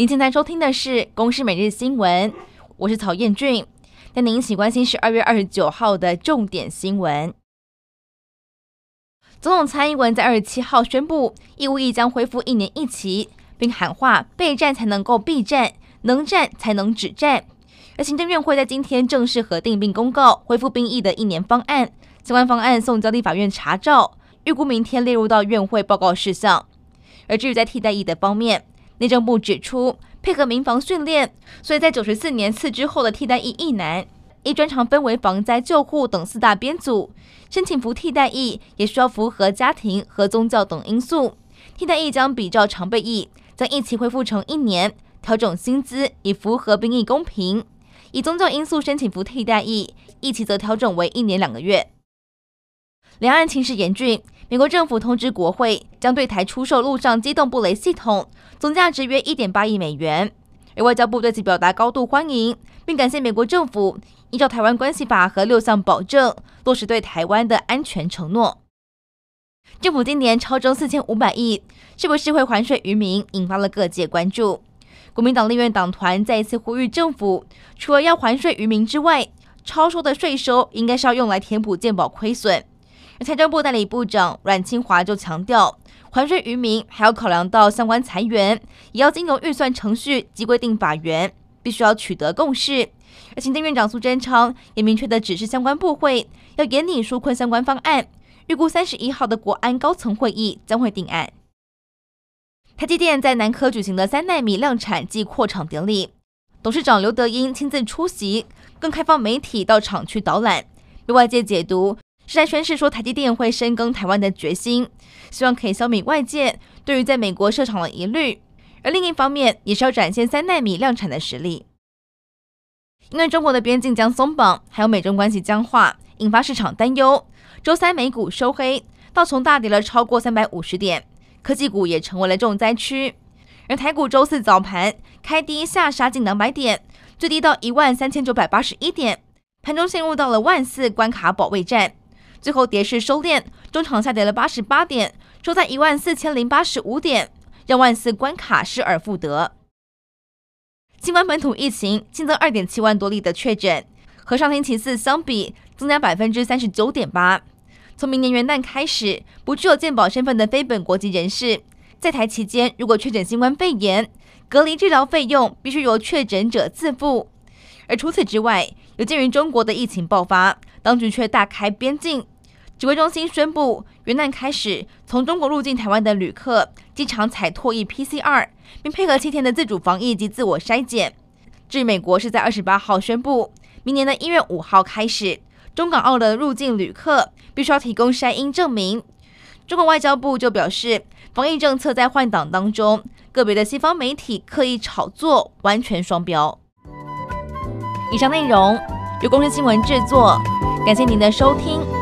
您现在收听的是《公视每日新闻》，我是曹彦俊，带您一起关心十二月二十九号的重点新闻。总统蔡英文在二十七号宣布，义务役将恢复一年一期，并喊话备战才能够避战，能战才能止战。而行政院会在今天正式核定并公告恢复兵役的一年方案，相关方案送交立法院查照，预估明天列入到院会报告事项。而至于在替代役的方面，内政部指出，配合民防训练，所以在九十四年次之后的替代役役男，依专长分为防灾救护等四大编组，申请服替代役也需要符合家庭和宗教等因素。替代役将比照常备役，将役期恢复成一年，调整薪资以符合兵役公平。以宗教因素申请服替代役，役期则调整为一年两个月。两岸情势严峻。美国政府通知国会，将对台出售陆上机动布雷系统，总价值约一点八亿美元。而外交部对此表达高度欢迎，并感谢美国政府依照《台湾关系法》和六项保证，落实对台湾的安全承诺。政府今年超征四千五百亿，是不是会还税于民，引发了各界关注。国民党立院党团再一次呼吁政府，除了要还税于民之外，超收的税收应该是要用来填补健保亏损。财政部代理部长阮清华就强调，还税于民还要考量到相关裁员，也要经由预算程序及规定法源，必须要取得共识。而行政院长苏贞昌也明确的指示相关部会要严拟纾困相关方案，预估三十一号的国安高层会议将会定案。台积电在南科举行的三纳米量产暨扩厂典礼，董事长刘德英亲自出席，更开放媒体到厂区导览，被外界解读。是在宣示说，台积电会深耕台湾的决心，希望可以消弭外界对于在美国设厂的疑虑。而另一方面，也是要展现三奈米量产的实力。因为中国的边境将松绑，还有美中关系僵化，引发市场担忧。周三美股收黑，道琼大跌了超过三百五十点，科技股也成为了重灾区。而台股周四早盘开低下杀近两百点，最低到一万三千九百八十一点，盘中陷入到了万四关卡保卫战。最后跌势收敛，中场下跌了八十八点，收在一万四千零八十五点，让万四关卡失而复得。新冠本土疫情新增二点七万多例的确诊，和上星期四相比增加百分之三十九点八。从明年元旦开始，不具有健保身份的非本国籍人士在台期间，如果确诊新冠肺炎，隔离治疗费用必须由确诊者自付。而除此之外，有鉴于中国的疫情爆发，当局却大开边境。指挥中心宣布，元旦开始，从中国入境台湾的旅客，机场采唾液 PCR，并配合七天的自主防疫及自我筛检。至于美国，是在二十八号宣布，明年的一月五号开始，中港澳的入境旅客必须要提供筛阴证明。中国外交部就表示，防疫政策在换挡当中，个别的西方媒体刻意炒作，完全双标。以上内容由公司新闻制作，感谢您的收听。